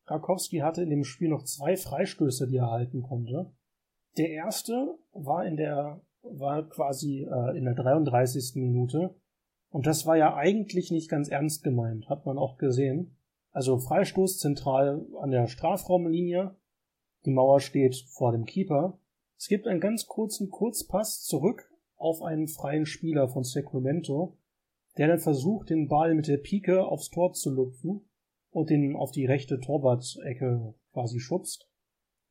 Rakowski hatte in dem Spiel noch zwei Freistöße, die er halten konnte. Der erste war in der, war quasi äh, in der 33. Minute. Und das war ja eigentlich nicht ganz ernst gemeint, hat man auch gesehen. Also Freistoß zentral an der Strafraumlinie. Die Mauer steht vor dem Keeper. Es gibt einen ganz kurzen Kurzpass zurück auf einen freien Spieler von Sacramento, der dann versucht, den Ball mit der Pike aufs Tor zu lupfen und den auf die rechte Torwart-Ecke quasi schubst.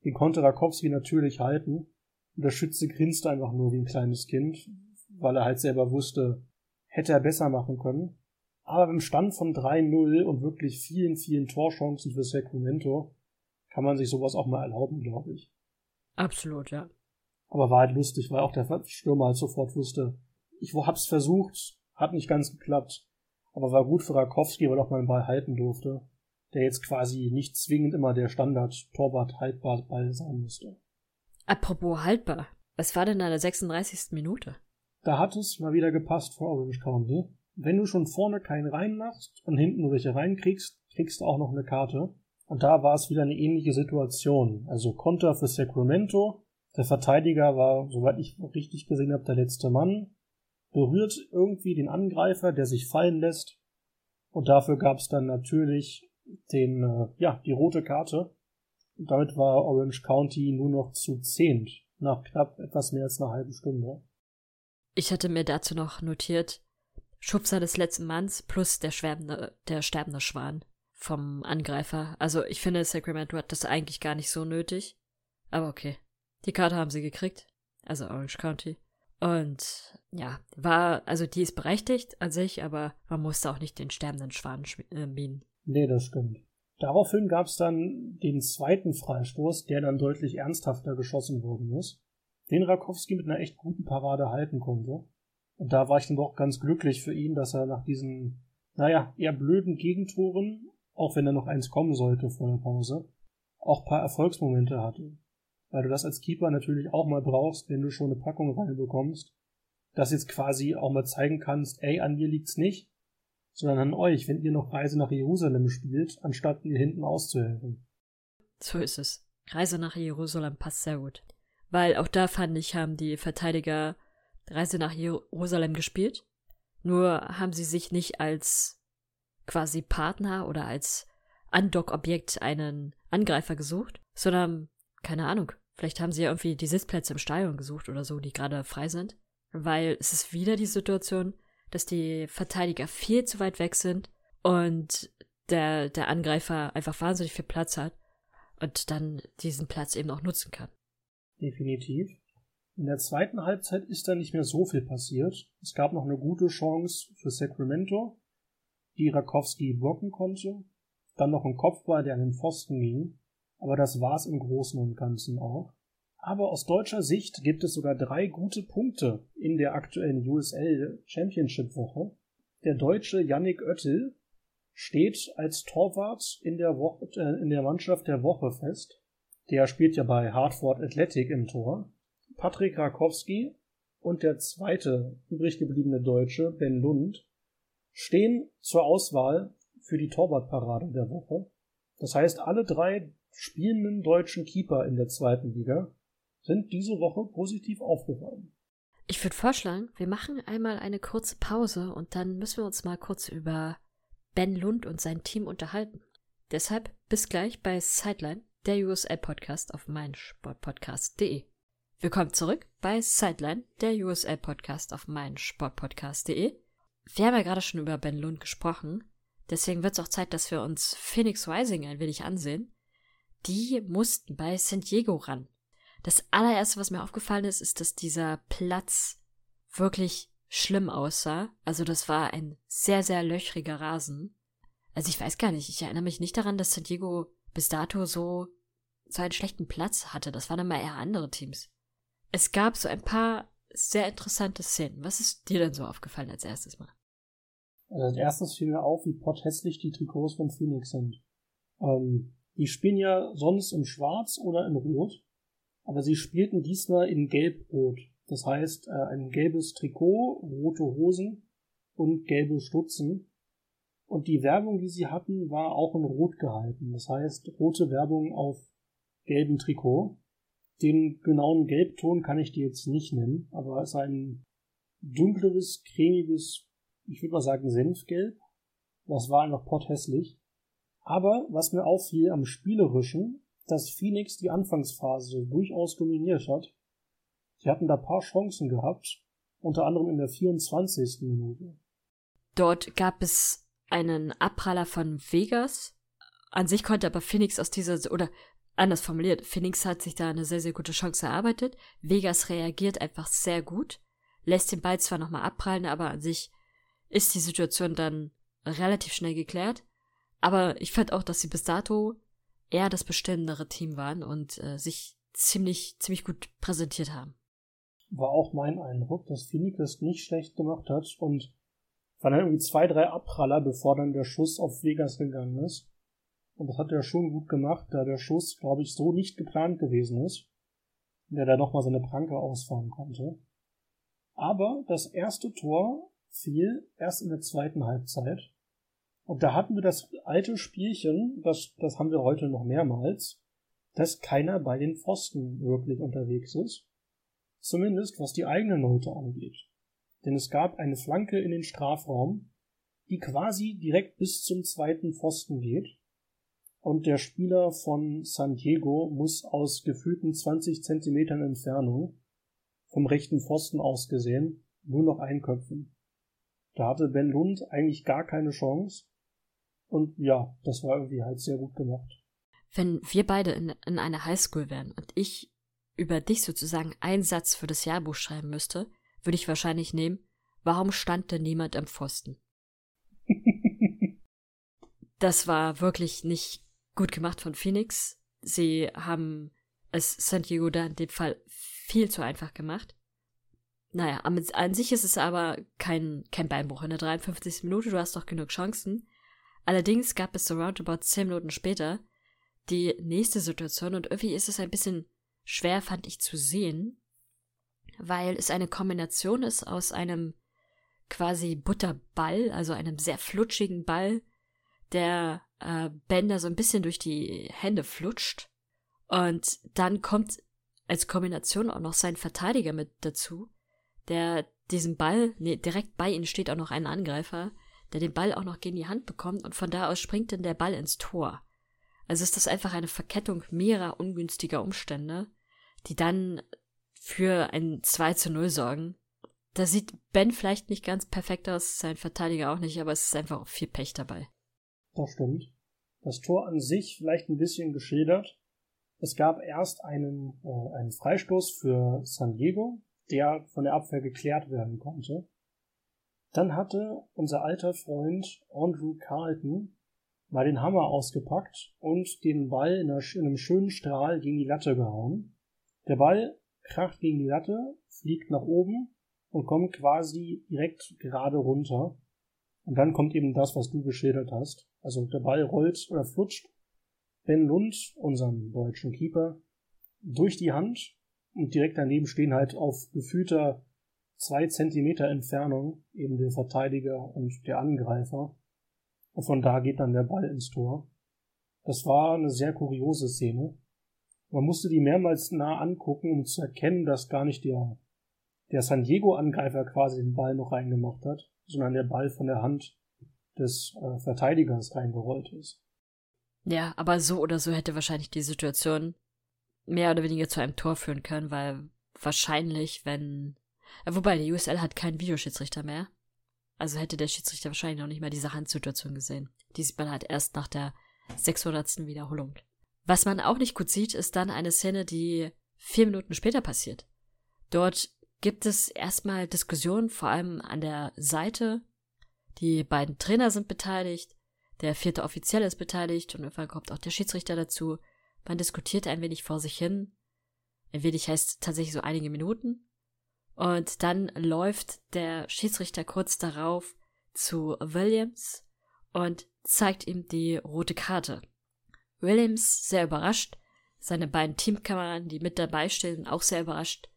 Den konnte Rakowski natürlich halten und der Schütze grinste einfach nur wie ein kleines Kind, weil er halt selber wusste, hätte er besser machen können. Aber im Stand von 3-0 und wirklich vielen, vielen Torchancen für Sacramento kann man sich sowas auch mal erlauben, glaube ich. Absolut, ja. Aber war halt lustig, weil auch der Stürmer halt sofort wusste, ich hab's versucht, hat nicht ganz geklappt. Aber war gut für Rakowski, weil auch mal einen Ball halten durfte, der jetzt quasi nicht zwingend immer der Standard-Torwart haltbar Ball sein musste. Apropos haltbar, was war denn da der 36. Minute? Da hat es mal wieder gepasst für Orange County. Wenn du schon vorne keinen reinmachst und hinten nur welche reinkriegst, kriegst du auch noch eine Karte. Und da war es wieder eine ähnliche Situation. Also Konter für Sacramento, der Verteidiger war, soweit ich richtig gesehen habe, der letzte Mann, berührt irgendwie den Angreifer, der sich fallen lässt. Und dafür gab es dann natürlich den, äh, ja, die rote Karte. Und damit war Orange County nur noch zu zehnt, nach knapp etwas mehr als einer halben Stunde. Ich hatte mir dazu noch notiert, Schubser des letzten Manns plus der, schwerbende, der sterbende Schwan vom Angreifer. Also ich finde, Sacramento hat das eigentlich gar nicht so nötig. Aber okay. Die Karte haben sie gekriegt, also Orange County. Und ja, war, also die ist berechtigt an sich, aber man musste auch nicht den sterbenden Schwan äh, bienen. Nee, das stimmt. Daraufhin gab es dann den zweiten Freistoß, der dann deutlich ernsthafter geschossen worden ist, den Rakowski mit einer echt guten Parade halten konnte. Und da war ich dann auch ganz glücklich für ihn, dass er nach diesen, naja, eher blöden Gegentoren, auch wenn er noch eins kommen sollte vor der Pause, auch paar Erfolgsmomente hatte weil du das als Keeper natürlich auch mal brauchst, wenn du schon eine Packung reinbekommst, dass jetzt quasi auch mal zeigen kannst, ey, an mir liegt's nicht, sondern an euch, wenn ihr noch Reise nach Jerusalem spielt, anstatt ihr hinten auszuhelfen. So ist es. Reise nach Jerusalem passt sehr gut. Weil auch da fand ich, haben die Verteidiger Reise nach Jerusalem gespielt. Nur haben sie sich nicht als quasi Partner oder als Andock-Objekt einen Angreifer gesucht, sondern keine Ahnung. Vielleicht haben sie ja irgendwie die Sitzplätze im Stadion gesucht oder so, die gerade frei sind. Weil es ist wieder die Situation, dass die Verteidiger viel zu weit weg sind und der, der Angreifer einfach wahnsinnig viel Platz hat und dann diesen Platz eben auch nutzen kann. Definitiv. In der zweiten Halbzeit ist da nicht mehr so viel passiert. Es gab noch eine gute Chance für Sacramento, die Rakowski blocken konnte. Dann noch ein Kopfball, der an den Pfosten ging. Aber das war's im Großen und Ganzen auch. Aber aus deutscher Sicht gibt es sogar drei gute Punkte in der aktuellen USL Championship Woche. Der Deutsche Yannick Oettel steht als Torwart in der, Woche, äh, in der Mannschaft der Woche fest. Der spielt ja bei Hartford Athletic im Tor. Patrick Rakowski und der zweite übrig gebliebene Deutsche, Ben Lund, stehen zur Auswahl für die Torwartparade der Woche. Das heißt, alle drei spielenden deutschen Keeper in der zweiten Liga sind diese Woche positiv aufgefallen. Ich würde vorschlagen, wir machen einmal eine kurze Pause und dann müssen wir uns mal kurz über Ben Lund und sein Team unterhalten. Deshalb bis gleich bei Sideline, der USL Podcast auf meinsportpodcast.de. Willkommen zurück bei Sideline, der USL Podcast auf meinsportpodcast.de. Wir haben ja gerade schon über Ben Lund gesprochen, deswegen wird es auch Zeit, dass wir uns Phoenix Rising ein wenig ansehen. Die mussten bei San Diego ran. Das allererste, was mir aufgefallen ist, ist, dass dieser Platz wirklich schlimm aussah. Also das war ein sehr, sehr löchriger Rasen. Also ich weiß gar nicht, ich erinnere mich nicht daran, dass San Diego bis dato so, so einen schlechten Platz hatte. Das waren immer eher andere Teams es gab so ein paar sehr interessante Szenen. Was ist dir denn so aufgefallen als erstes Mal? Also als erstes fiel mir auf, wie potthässlich die Trikots von Phoenix sind. Ähm, die spielen ja sonst in Schwarz oder in Rot, aber sie spielten diesmal in Gelb-Rot. Das heißt, äh, ein gelbes Trikot, rote Hosen und gelbe Stutzen. Und die Werbung, die sie hatten, war auch in Rot gehalten. Das heißt, rote Werbung auf gelbem Trikot. Den genauen Gelbton kann ich dir jetzt nicht nennen, aber es ist ein dunkleres, cremiges, ich würde mal sagen Senfgelb. Das war einfach potthässlich. Aber was mir auffiel am Spielerischen, dass Phoenix die Anfangsphase durchaus dominiert hat. Sie hatten da paar Chancen gehabt, unter anderem in der 24. Minute. Dort gab es einen Abpraller von Vegas. An sich konnte aber Phoenix aus dieser, oder anders formuliert, Phoenix hat sich da eine sehr, sehr gute Chance erarbeitet. Vegas reagiert einfach sehr gut, lässt den Ball zwar nochmal abprallen, aber an sich ist die Situation dann relativ schnell geklärt. Aber ich fand auch, dass sie bis dato eher das bestimmendere Team waren und äh, sich ziemlich, ziemlich gut präsentiert haben. War auch mein Eindruck, dass Phoenix es nicht schlecht gemacht hat und waren dann irgendwie zwei, drei Abpraller, bevor dann der Schuss auf Vegas gegangen ist. Und das hat er schon gut gemacht, da der Schuss, glaube ich, so nicht geplant gewesen ist. Der da nochmal seine Pranke ausfahren konnte. Aber das erste Tor fiel erst in der zweiten Halbzeit. Und da hatten wir das alte Spielchen, das, das haben wir heute noch mehrmals, dass keiner bei den Pfosten wirklich unterwegs ist. Zumindest was die eigene Note angeht. Denn es gab eine Flanke in den Strafraum, die quasi direkt bis zum zweiten Pfosten geht und der Spieler von San Diego muss aus gefühlten 20 Zentimetern Entfernung vom rechten Pfosten aus gesehen nur noch einköpfen. Da hatte Ben Lund eigentlich gar keine Chance. Und ja, das war irgendwie halt sehr gut gemacht. Wenn wir beide in, in einer Highschool wären und ich über dich sozusagen einen Satz für das Jahrbuch schreiben müsste, würde ich wahrscheinlich nehmen, warum stand denn niemand am Pfosten? das war wirklich nicht gut gemacht von Phoenix. Sie haben es San Diego da in dem Fall viel zu einfach gemacht. Naja, an sich ist es aber kein, kein Beinbruch in der 53. Minute, du hast doch genug Chancen. Allerdings gab es so roundabout 10 Minuten später die nächste Situation und irgendwie ist es ein bisschen schwer, fand ich zu sehen, weil es eine Kombination ist aus einem quasi Butterball, also einem sehr flutschigen Ball, der äh, Bender so ein bisschen durch die Hände flutscht. Und dann kommt als Kombination auch noch sein Verteidiger mit dazu, der diesen Ball, nee, direkt bei ihm steht auch noch ein Angreifer, der den Ball auch noch gegen die Hand bekommt und von da aus springt dann der Ball ins Tor. Also ist das einfach eine Verkettung mehrerer ungünstiger Umstände, die dann für ein 2 zu 0 sorgen. Da sieht Ben vielleicht nicht ganz perfekt aus, sein Verteidiger auch nicht, aber es ist einfach auch viel Pech dabei. Das stimmt. Das Tor an sich vielleicht ein bisschen geschildert. Es gab erst einen, äh, einen Freistoß für San Diego, der von der Abwehr geklärt werden konnte. Dann hatte unser alter Freund Andrew Carlton mal den Hammer ausgepackt und den Ball in, einem schönen Strahl gegen die Latte gehauen. Der Ball kracht gegen die Latte, fliegt nach oben und kommt quasi direkt gerade runter. Und dann kommt eben das, was du geschildert hast. Also der Ball rollt oder flutscht Ben Lund, unserem deutschen Keeper, durch die Hand und direkt daneben stehen halt auf gefühlter zwei Zentimeter Entfernung eben der Verteidiger und der Angreifer. Und von da geht dann der Ball ins Tor. Das war eine sehr kuriose Szene. Man musste die mehrmals nah angucken, um zu erkennen, dass gar nicht der, der San Diego-Angreifer quasi den Ball noch reingemacht hat, sondern der Ball von der Hand des äh, Verteidigers reingerollt ist. Ja, aber so oder so hätte wahrscheinlich die Situation mehr oder weniger zu einem Tor führen können, weil wahrscheinlich, wenn. Wobei, die USL hat keinen Videoschiedsrichter mehr. Also hätte der Schiedsrichter wahrscheinlich noch nicht mal diese Handsituation gesehen. Die sieht man halt erst nach der 600. Wiederholung. Was man auch nicht gut sieht, ist dann eine Szene, die vier Minuten später passiert. Dort gibt es erstmal Diskussionen, vor allem an der Seite. Die beiden Trainer sind beteiligt, der vierte Offizielle ist beteiligt und irgendwann kommt auch der Schiedsrichter dazu. Man diskutiert ein wenig vor sich hin. Ein wenig heißt tatsächlich so einige Minuten. Und dann läuft der Schiedsrichter kurz darauf zu Williams und zeigt ihm die rote Karte. Williams, sehr überrascht, seine beiden Teamkameraden, die mit dabei stehen, auch sehr überrascht,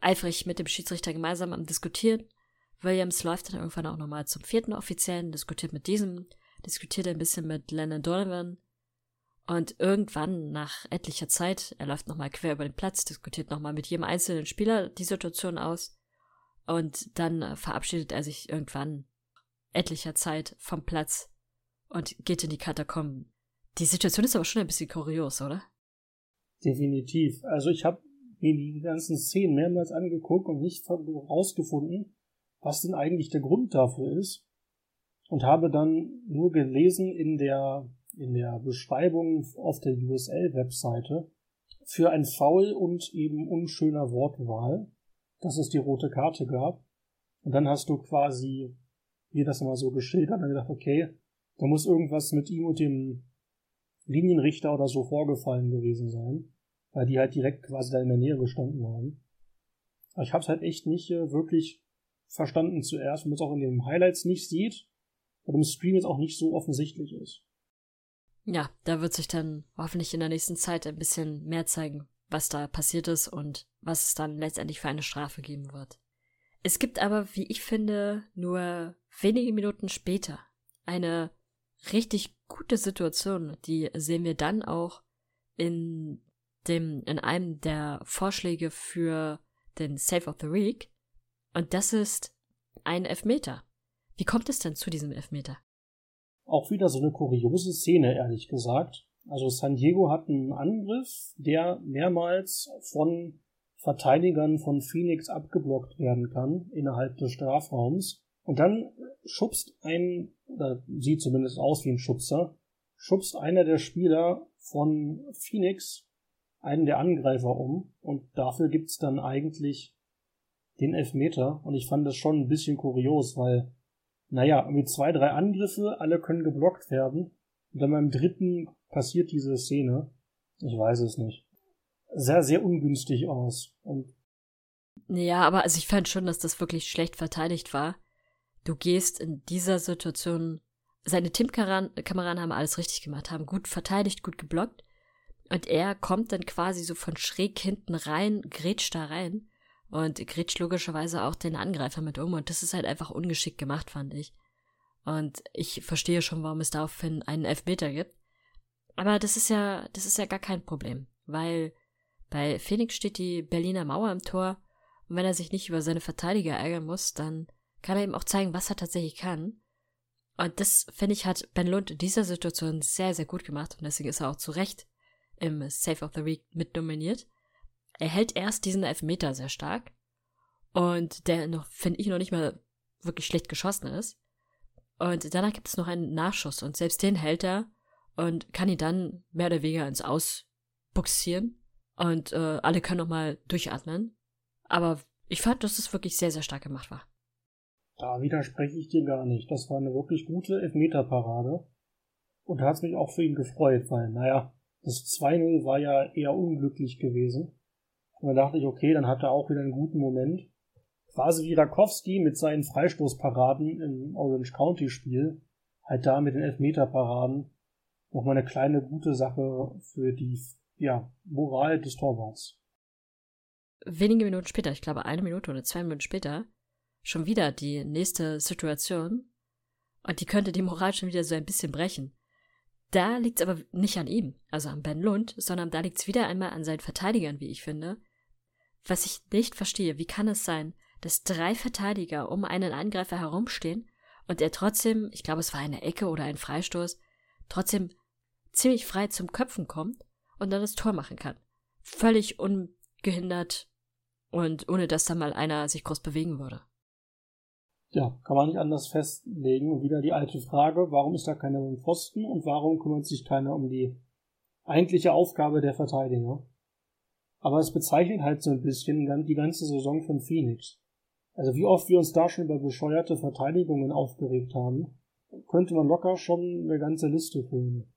eifrig mit dem Schiedsrichter gemeinsam am Diskutieren. Williams läuft dann irgendwann auch nochmal zum vierten Offiziellen, diskutiert mit diesem, diskutiert ein bisschen mit Lennon Donovan. Und irgendwann, nach etlicher Zeit, er läuft nochmal quer über den Platz, diskutiert nochmal mit jedem einzelnen Spieler die Situation aus. Und dann verabschiedet er sich irgendwann etlicher Zeit vom Platz und geht in die Katakomben. Die Situation ist aber schon ein bisschen kurios, oder? Definitiv. Also ich habe mir die ganzen Szenen mehrmals angeguckt und nicht herausgefunden, was denn eigentlich der Grund dafür ist. Und habe dann nur gelesen in der, in der Beschreibung auf der USL-Webseite für ein Foul und eben unschöner Wortwahl, dass es die rote Karte gab. Und dann hast du quasi mir das mal so geschildert und gedacht, okay, da muss irgendwas mit ihm und dem Linienrichter oder so vorgefallen gewesen sein, weil die halt direkt quasi da in der Nähe gestanden haben. Aber ich habe es halt echt nicht äh, wirklich verstanden zuerst, wenn man es auch in den Highlights nicht sieht und im Stream jetzt auch nicht so offensichtlich ist. Ja, da wird sich dann hoffentlich in der nächsten Zeit ein bisschen mehr zeigen, was da passiert ist und was es dann letztendlich für eine Strafe geben wird. Es gibt aber, wie ich finde, nur wenige Minuten später eine richtig gute Situation. Die sehen wir dann auch in dem, in einem der Vorschläge für den Save of the Week. Und das ist ein Elfmeter. Wie kommt es denn zu diesem Elfmeter? Auch wieder so eine kuriose Szene, ehrlich gesagt. Also San Diego hat einen Angriff, der mehrmals von Verteidigern von Phoenix abgeblockt werden kann innerhalb des Strafraums. Und dann schubst ein, oder sieht zumindest aus wie ein Schubser, schubst einer der Spieler von Phoenix einen der Angreifer um und dafür gibt's dann eigentlich den Elfmeter und ich fand das schon ein bisschen kurios, weil, naja, mit zwei, drei Angriffe, alle können geblockt werden und dann beim dritten passiert diese Szene. Ich weiß es nicht. Sehr, sehr ungünstig aus und ja, aber also ich fand schon, dass das wirklich schlecht verteidigt war du gehst in dieser Situation, seine Teamkameraden haben alles richtig gemacht, haben gut verteidigt, gut geblockt. Und er kommt dann quasi so von schräg hinten rein, grätscht da rein und grätscht logischerweise auch den Angreifer mit um. Und das ist halt einfach ungeschickt gemacht, fand ich. Und ich verstehe schon, warum es daraufhin einen Elfmeter gibt. Aber das ist ja, das ist ja gar kein Problem, weil bei Phoenix steht die Berliner Mauer im Tor und wenn er sich nicht über seine Verteidiger ärgern muss, dann kann er eben auch zeigen, was er tatsächlich kann. Und das, finde ich, hat Ben Lund in dieser Situation sehr, sehr gut gemacht und deswegen ist er auch zu Recht im Save of the Week mit nominiert. Er hält erst diesen Elfmeter sehr stark und der noch, finde ich, noch nicht mal wirklich schlecht geschossen ist. Und danach gibt es noch einen Nachschuss und selbst den hält er und kann ihn dann mehr oder weniger ins Aus buxieren und äh, alle können nochmal durchatmen. Aber ich fand, dass es wirklich sehr, sehr stark gemacht war. Da widerspreche ich dir gar nicht. Das war eine wirklich gute Elfmeterparade. Und da hat es mich auch für ihn gefreut, weil, naja, das 2-0 war ja eher unglücklich gewesen. Und dann dachte ich, okay, dann hat er auch wieder einen guten Moment. Quasi wie Rakowski mit seinen Freistoßparaden im Orange County Spiel, halt da mit den Elfmeterparaden nochmal eine kleine gute Sache für die, ja, Moral des Torwarts. Wenige Minuten später, ich glaube eine Minute oder zwei Minuten später, schon wieder die nächste Situation. Und die könnte die Moral schon wieder so ein bisschen brechen. Da liegt es aber nicht an ihm, also an Ben Lund, sondern da liegt es wieder einmal an seinen Verteidigern, wie ich finde. Was ich nicht verstehe, wie kann es sein, dass drei Verteidiger um einen Angreifer herumstehen und er trotzdem, ich glaube es war eine Ecke oder ein Freistoß, trotzdem ziemlich frei zum Köpfen kommt und dann das Tor machen kann. Völlig ungehindert und ohne dass da mal einer sich groß bewegen würde. Ja, kann man nicht anders festlegen. Und wieder die alte Frage, warum ist da keiner im Pfosten und warum kümmert sich keiner um die eigentliche Aufgabe der Verteidiger? Aber es bezeichnet halt so ein bisschen die ganze Saison von Phoenix. Also wie oft wir uns da schon über bescheuerte Verteidigungen aufgeregt haben, könnte man locker schon eine ganze Liste füllen.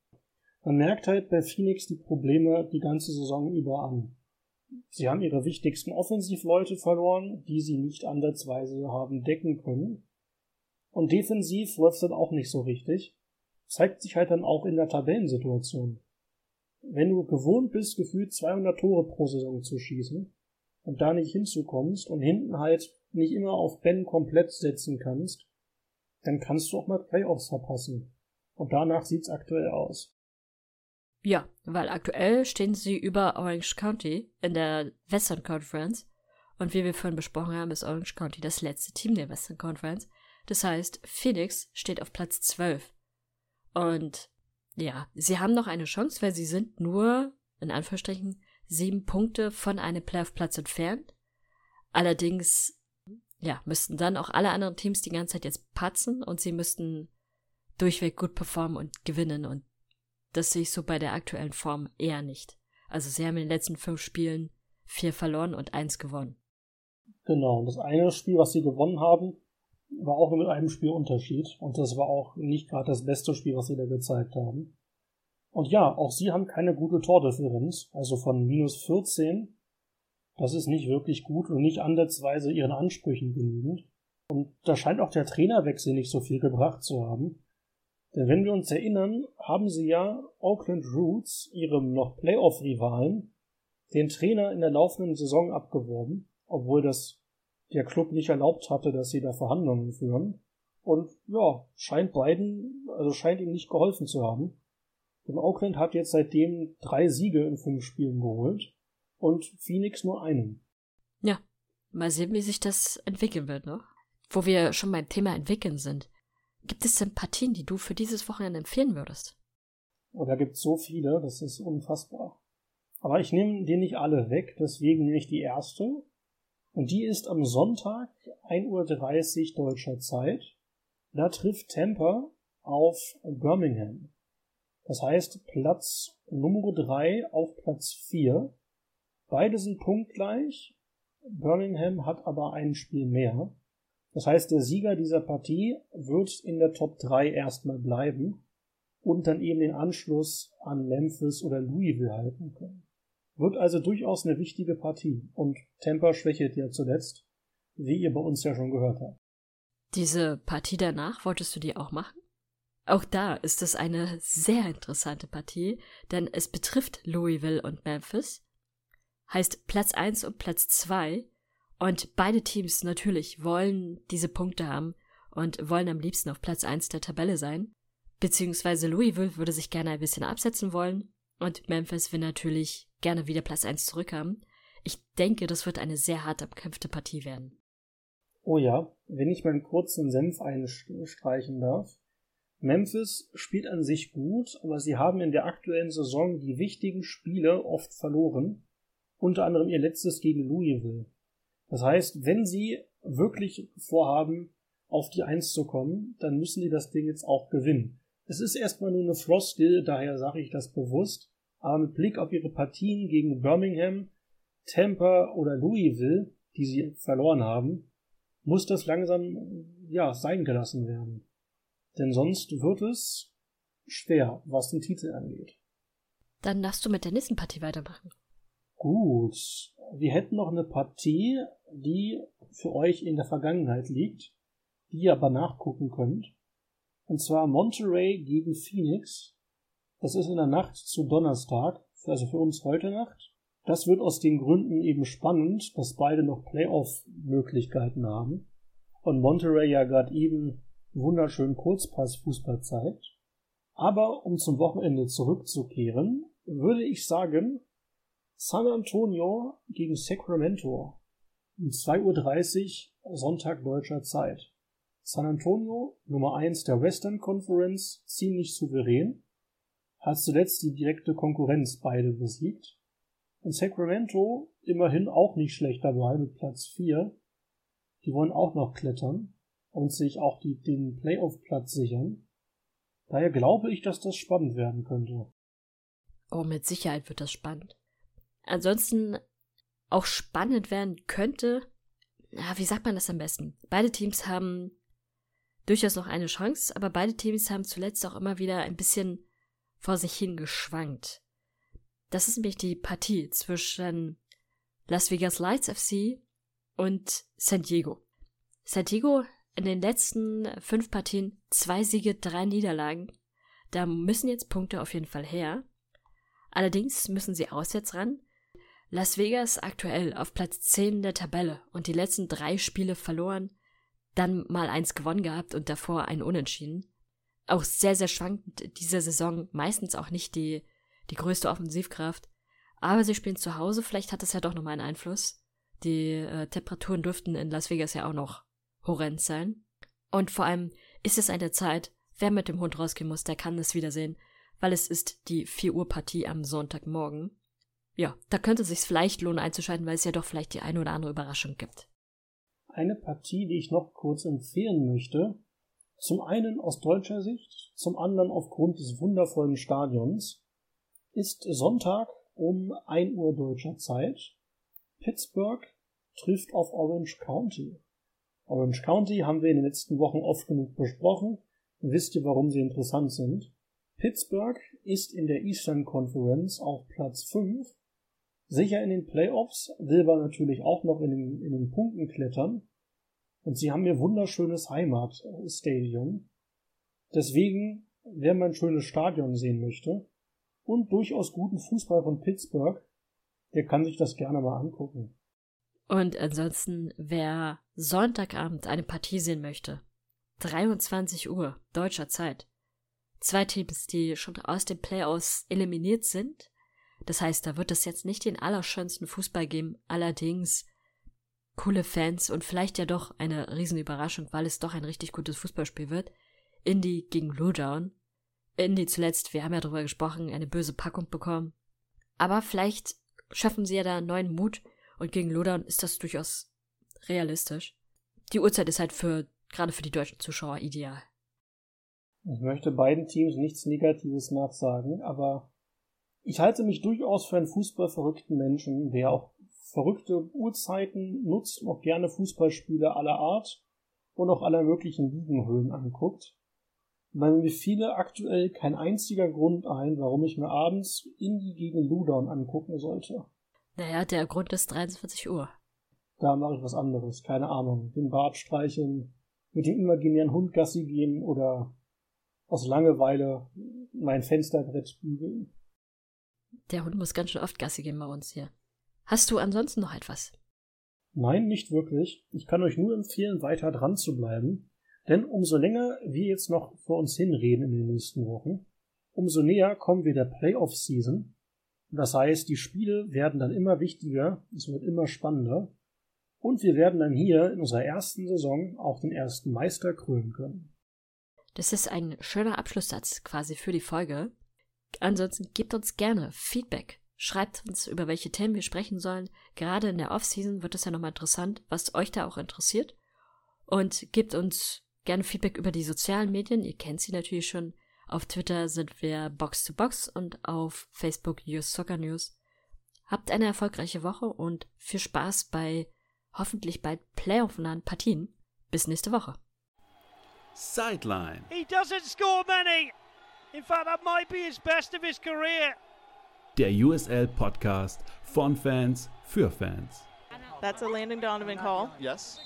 Man merkt halt bei Phoenix die Probleme die ganze Saison über an. Sie haben ihre wichtigsten Offensivleute verloren, die sie nicht andersweise haben decken können. Und defensiv läuft dann auch nicht so richtig. Zeigt sich halt dann auch in der Tabellensituation. Wenn du gewohnt bist, gefühlt 200 Tore pro Saison zu schießen und da nicht hinzukommst und hinten halt nicht immer auf Ben komplett setzen kannst, dann kannst du auch mal Playoffs verpassen. Und danach sieht's aktuell aus. Ja, weil aktuell stehen sie über Orange County in der Western Conference. Und wie wir vorhin besprochen haben, ist Orange County das letzte Team der Western Conference. Das heißt, Phoenix steht auf Platz 12. Und ja, sie haben noch eine Chance, weil sie sind nur, in Anführungsstrichen, sieben Punkte von einem Playoff-Platz entfernt. Allerdings, ja, müssten dann auch alle anderen Teams die ganze Zeit jetzt patzen und sie müssten durchweg gut performen und gewinnen. Und das sehe ich so bei der aktuellen Form eher nicht. Also sie haben in den letzten fünf Spielen vier verloren und eins gewonnen. Genau, und das eine Spiel, was sie gewonnen haben, war auch nur mit einem Spiel Unterschied. Und das war auch nicht gerade das beste Spiel, was sie da gezeigt haben. Und ja, auch sie haben keine gute Tordifferenz, also von minus 14. Das ist nicht wirklich gut und nicht ansatzweise ihren Ansprüchen genügend. Und da scheint auch der Trainerwechsel nicht so viel gebracht zu haben. Denn wenn wir uns erinnern, haben sie ja Auckland Roots, ihrem noch Playoff-Rivalen, den Trainer in der laufenden Saison abgeworben, obwohl das der Club nicht erlaubt hatte, dass sie da Verhandlungen führen. Und ja, scheint beiden, also scheint ihm nicht geholfen zu haben. Denn Auckland hat jetzt seitdem drei Siege in fünf Spielen geholt und Phoenix nur einen. Ja, mal sehen, wie sich das entwickeln wird, ne? Wo wir schon beim Thema entwickeln sind. Gibt es denn Partien, die du für dieses Wochenende empfehlen würdest? Oh, da gibt es so viele, das ist unfassbar. Aber ich nehme dir nicht alle weg, deswegen nehme ich die erste. Und die ist am Sonntag 1.30 Uhr deutscher Zeit. Da trifft Tampa auf Birmingham. Das heißt Platz Nummer 3 auf Platz 4. Beide sind punktgleich. Birmingham hat aber ein Spiel mehr. Das heißt, der Sieger dieser Partie wird in der Top 3 erstmal bleiben und dann eben den Anschluss an Memphis oder Louisville halten können. Wird also durchaus eine wichtige Partie und Tampa schwächelt ja zuletzt, wie ihr bei uns ja schon gehört habt. Diese Partie danach wolltest du dir auch machen? Auch da ist es eine sehr interessante Partie, denn es betrifft Louisville und Memphis. Heißt Platz 1 und Platz 2 und beide Teams natürlich wollen diese Punkte haben und wollen am liebsten auf Platz 1 der Tabelle sein. Beziehungsweise Louisville würde sich gerne ein bisschen absetzen wollen und Memphis will natürlich gerne wieder Platz 1 zurückhaben. Ich denke, das wird eine sehr hart umkämpfte Partie werden. Oh ja, wenn ich meinen kurzen Senf einstreichen darf. Memphis spielt an sich gut, aber sie haben in der aktuellen Saison die wichtigen Spiele oft verloren. Unter anderem ihr letztes gegen Louisville. Das heißt, wenn Sie wirklich vorhaben, auf die Eins zu kommen, dann müssen die das Ding jetzt auch gewinnen. Es ist erstmal nur eine Floskel, daher sage ich das bewusst, aber mit Blick auf ihre Partien gegen Birmingham, Tampa oder Louisville, die sie verloren haben, muss das langsam ja sein gelassen werden. Denn sonst wird es schwer, was den Titel angeht. Dann darfst du mit der nächsten Partie weitermachen. Gut. Wir hätten noch eine Partie, die für euch in der Vergangenheit liegt, die ihr aber nachgucken könnt. Und zwar Monterey gegen Phoenix. Das ist in der Nacht zu Donnerstag, also für uns heute Nacht. Das wird aus den Gründen eben spannend, dass beide noch Playoff-Möglichkeiten haben. Und Monterey ja gerade eben wunderschön Kurzpass-Fußball zeigt. Aber um zum Wochenende zurückzukehren, würde ich sagen, San Antonio gegen Sacramento um 2.30 Uhr Sonntag deutscher Zeit. San Antonio, Nummer 1 der Western Conference, ziemlich souverän, hat zuletzt die direkte Konkurrenz beide besiegt. Und Sacramento immerhin auch nicht schlecht dabei mit Platz 4. Die wollen auch noch klettern und sich auch die, den Playoff-Platz sichern. Daher glaube ich, dass das spannend werden könnte. Oh, mit Sicherheit wird das spannend. Ansonsten auch spannend werden könnte, na, wie sagt man das am besten? Beide Teams haben durchaus noch eine Chance, aber beide Teams haben zuletzt auch immer wieder ein bisschen vor sich hin geschwankt. Das ist nämlich die Partie zwischen Las Vegas Lights FC und San Diego. San Diego in den letzten fünf Partien zwei Siege, drei Niederlagen. Da müssen jetzt Punkte auf jeden Fall her. Allerdings müssen sie auswärts ran. Las Vegas aktuell auf Platz 10 der Tabelle und die letzten drei Spiele verloren, dann mal eins gewonnen gehabt und davor ein Unentschieden. Auch sehr, sehr schwankend diese Saison, meistens auch nicht die, die größte Offensivkraft. Aber sie spielen zu Hause, vielleicht hat das ja doch nochmal einen Einfluss. Die äh, Temperaturen dürften in Las Vegas ja auch noch horrend sein. Und vor allem ist es eine Zeit, wer mit dem Hund rausgehen muss, der kann es wiedersehen weil es ist die 4 Uhr Partie am Sonntagmorgen. Ja, da könnte es sich vielleicht lohnen einzuschalten, weil es ja doch vielleicht die eine oder andere Überraschung gibt. Eine Partie, die ich noch kurz empfehlen möchte, zum einen aus deutscher Sicht, zum anderen aufgrund des wundervollen Stadions, ist Sonntag um 1 Uhr deutscher Zeit. Pittsburgh trifft auf Orange County. Orange County haben wir in den letzten Wochen oft genug besprochen. Wisst ihr, warum sie interessant sind? Pittsburgh ist in der Eastern Conference auf Platz 5, sicher in den Playoffs, will aber natürlich auch noch in den, in den Punkten klettern. Und sie haben ihr wunderschönes Heimatstadion. Deswegen, wer mal ein schönes Stadion sehen möchte und durchaus guten Fußball von Pittsburgh, der kann sich das gerne mal angucken. Und ansonsten, wer Sonntagabend eine Partie sehen möchte, 23 Uhr deutscher Zeit, zwei Teams, die schon aus den Playoffs eliminiert sind. Das heißt, da wird es jetzt nicht den allerschönsten Fußball geben, allerdings coole Fans und vielleicht ja doch eine Riesenüberraschung, weil es doch ein richtig gutes Fußballspiel wird. Indy gegen Lowdown. Indy zuletzt, wir haben ja darüber gesprochen, eine böse Packung bekommen. Aber vielleicht schaffen sie ja da neuen Mut und gegen Lowdown ist das durchaus realistisch. Die Uhrzeit ist halt für, gerade für die deutschen Zuschauer ideal. Ich möchte beiden Teams nichts Negatives nachsagen, aber ich halte mich durchaus für einen fußballverrückten Menschen, der auch verrückte Uhrzeiten nutzt und auch gerne Fußballspiele aller Art und auch aller möglichen Ligenhöhen anguckt. Weil mir viele aktuell kein einziger Grund ein, warum ich mir abends Indie gegen Ludon angucken sollte. Naja, der Grund ist 23 Uhr. Da mache ich was anderes, keine Ahnung. Den Bart streicheln, mit dem imaginären Hund Gassi gehen oder aus Langeweile mein Fensterbrett bügeln. Der Hund muss ganz schön oft Gassi gehen bei uns hier. Hast du ansonsten noch etwas? Nein, nicht wirklich. Ich kann euch nur empfehlen, weiter dran zu bleiben. Denn umso länger wir jetzt noch vor uns hinreden in den nächsten Wochen, umso näher kommen wir der Playoff-Season. Das heißt, die Spiele werden dann immer wichtiger, es wird immer spannender. Und wir werden dann hier in unserer ersten Saison auch den ersten Meister krönen können. Das ist ein schöner Abschlusssatz quasi für die Folge. Ansonsten gebt uns gerne Feedback. Schreibt uns, über welche Themen wir sprechen sollen. Gerade in der Offseason wird es ja nochmal interessant, was euch da auch interessiert. und gebt uns gerne Feedback über die sozialen Medien. Ihr kennt sie natürlich schon. Auf Twitter sind wir Box to Box und auf Facebook News Soccer News. Habt eine erfolgreiche Woche und viel Spaß bei hoffentlich bald playoff-nahen Partien. Bis nächste Woche. Sideline. He doesn't score many. In fact, that might be his best of his career. Der USL Podcast von Fans für Fans. That's a Landon Donovan call. Yes.